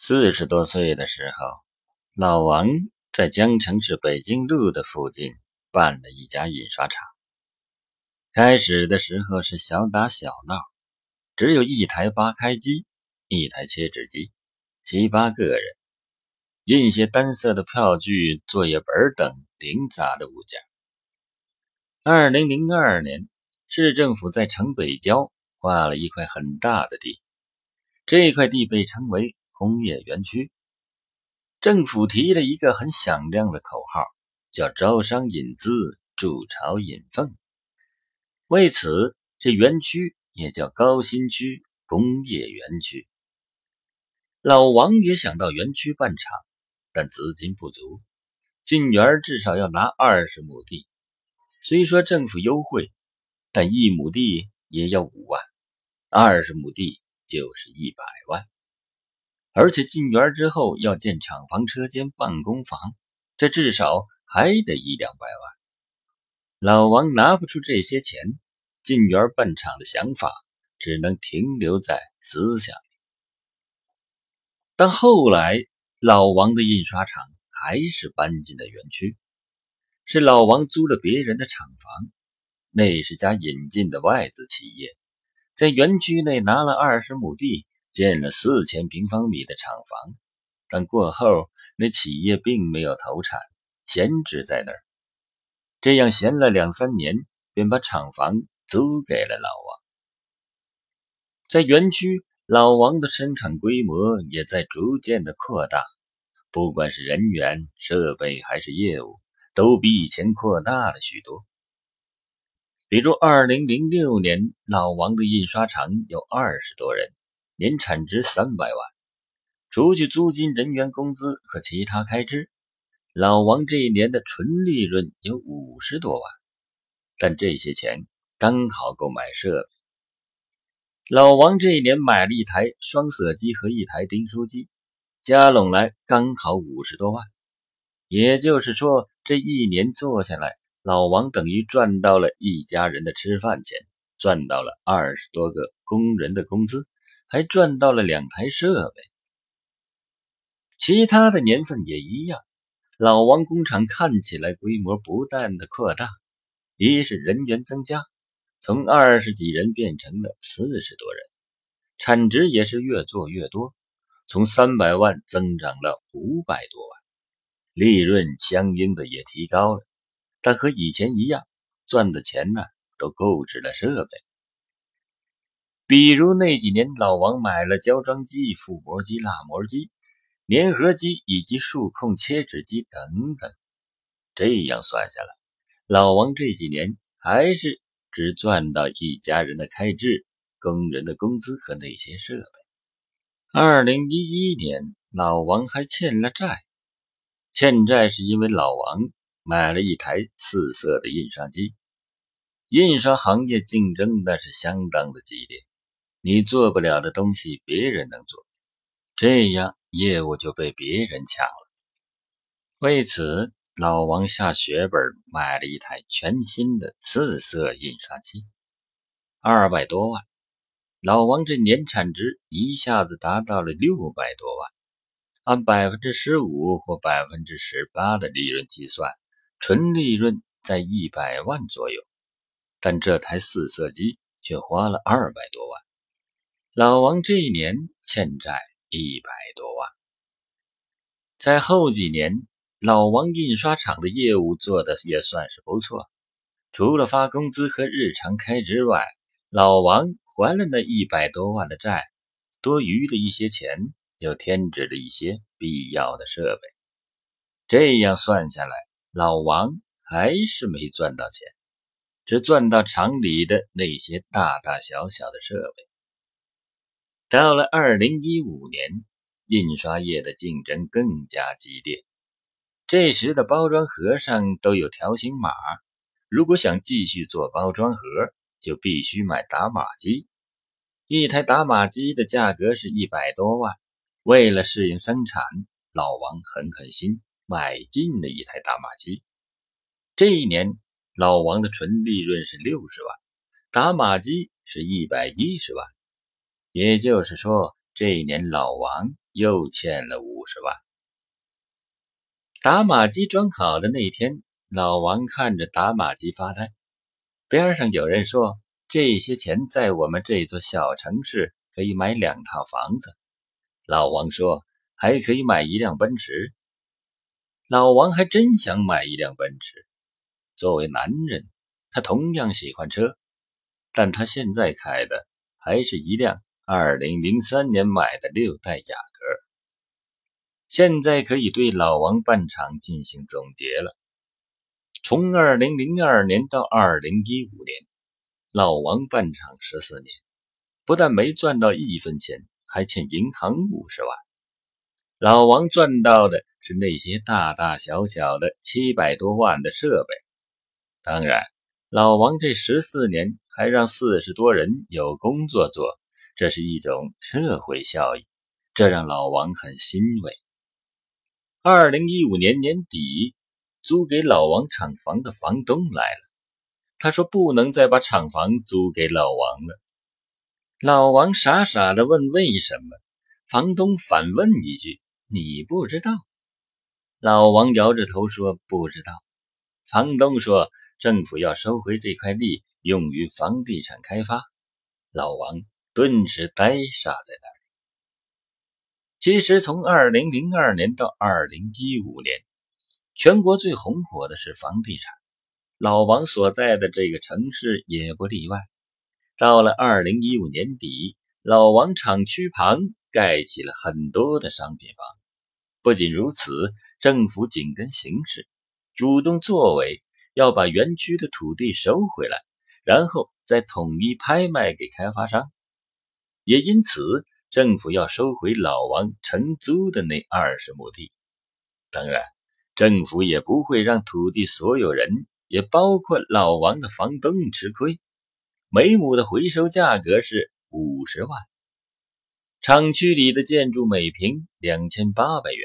四十多岁的时候，老王在江城市北京路的附近办了一家印刷厂。开始的时候是小打小闹，只有一台八开机，一台切纸机，七八个人，印些单色的票据、作业本等零杂的物件。二零零二年，市政府在城北郊划了一块很大的地，这块地被称为。工业园区，政府提了一个很响亮的口号，叫“招商引资，筑巢引凤”。为此，这园区也叫高新区工业园区。老王也想到园区办厂，但资金不足，进园至少要拿二十亩地。虽说政府优惠，但一亩地也要五万，二十亩地就是一百万。而且进园之后要建厂房、车间、办公房，这至少还得一两百万。老王拿不出这些钱，进园办厂的想法只能停留在思想里。但后来，老王的印刷厂还是搬进了园区，是老王租了别人的厂房，那是家引进的外资企业，在园区内拿了二十亩地。建了四千平方米的厂房，但过后那企业并没有投产，闲置在那儿。这样闲了两三年，便把厂房租给了老王。在园区，老王的生产规模也在逐渐的扩大，不管是人员、设备还是业务，都比以前扩大了许多。比如，二零零六年，老王的印刷厂有二十多人。年产值三百万，除去租金、人员工资和其他开支，老王这一年的纯利润有五十多万。但这些钱刚好够买设备。老王这一年买了一台双色机和一台订书机，加拢来刚好五十多万。也就是说，这一年做下来，老王等于赚到了一家人的吃饭钱，赚到了二十多个工人的工资。还赚到了两台设备，其他的年份也一样。老王工厂看起来规模不断的扩大，一是人员增加，从二十几人变成了四十多人，产值也是越做越多，从三百万增长了五百多万，利润相应的也提高了。但和以前一样，赚的钱呢都购置了设备。比如那几年，老王买了胶装机、覆膜机、蜡膜机、粘合机以及数控切纸机等等。这样算下来，老王这几年还是只赚到一家人的开支、工人的工资和那些设备。二零一一年，老王还欠了债，欠债是因为老王买了一台四色的印刷机。印刷行业竞争那是相当的激烈。你做不了的东西，别人能做，这样业务就被别人抢了。为此，老王下血本买了一台全新的四色印刷机，二百多万。老王这年产值一下子达到了六百多万，按百分之十五或百分之十八的利润计算，纯利润在一百万左右。但这台四色机却花了二百多万。老王这一年欠债一百多万，在后几年，老王印刷厂的业务做的也算是不错。除了发工资和日常开支外，老王还了那一百多万的债，多余的一些钱又添置了一些必要的设备。这样算下来，老王还是没赚到钱，只赚到厂里的那些大大小小的设备。到了二零一五年，印刷业的竞争更加激烈。这时的包装盒上都有条形码，如果想继续做包装盒，就必须买打码机。一台打码机的价格是一百多万。为了适应生产，老王狠狠心买进了一台打码机。这一年，老王的纯利润是六十万，打码机是一百一十万。也就是说，这一年老王又欠了五十万。打马机装好的那天，老王看着打马机发呆。边上有人说：“这些钱在我们这座小城市可以买两套房子。”老王说：“还可以买一辆奔驰。”老王还真想买一辆奔驰。作为男人，他同样喜欢车，但他现在开的还是一辆2003年买的六代雅阁。现在可以对老王办厂进行总结了。从2002年到2015年，老王办厂十四年，不但没赚到一分钱，还欠银行五十万。老王赚到的是那些大大小小的七百多万的设备。当然，老王这十四年还让四十多人有工作做，这是一种社会效益，这让老王很欣慰。二零一五年年底，租给老王厂房的房东来了。他说：“不能再把厂房租给老王了。”老王傻傻的问：“为什么？”房东反问一句：“你不知道？”老王摇着头说：“不知道。”房东说：“政府要收回这块地，用于房地产开发。”老王顿时呆傻在那儿。其实，从二零零二年到二零一五年，全国最红火的是房地产。老王所在的这个城市也不例外。到了二零一五年底，老王厂区旁盖起了很多的商品房。不仅如此，政府紧跟形势，主动作为，要把园区的土地收回来，然后再统一拍卖给开发商。也因此。政府要收回老王承租的那二十亩地，当然，政府也不会让土地所有人，也包括老王的房东吃亏。每亩的回收价格是五十万，厂区里的建筑每平两千八百元。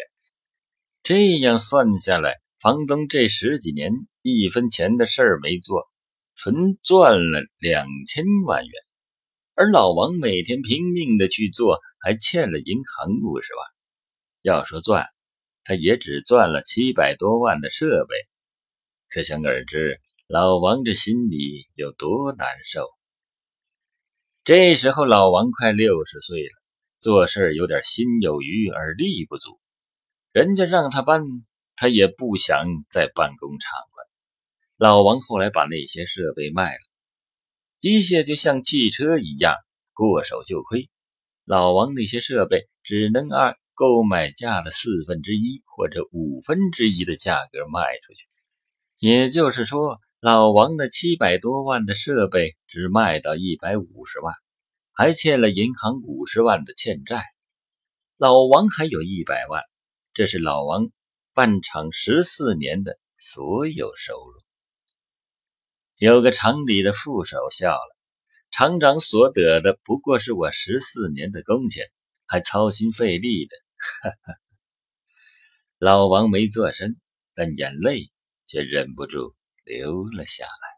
这样算下来，房东这十几年一分钱的事儿没做，纯赚了两千万元。而老王每天拼命的去做，还欠了银行五十万。要说赚，他也只赚了七百多万的设备，可想而知，老王这心里有多难受。这时候，老王快六十岁了，做事有点心有余而力不足。人家让他搬，他也不想再办工厂了。老王后来把那些设备卖了。机械就像汽车一样，过手就亏。老王那些设备只能按购买价的四分之一或者五分之一的价格卖出去。也就是说，老王的七百多万的设备只卖到一百五十万，还欠了银行五十万的欠债。老王还有一百万，这是老王办厂十四年的所有收入。有个厂里的副手笑了，厂长所得的不过是我十四年的工钱，还操心费力的。哈哈，老王没做声，但眼泪却忍不住流了下来。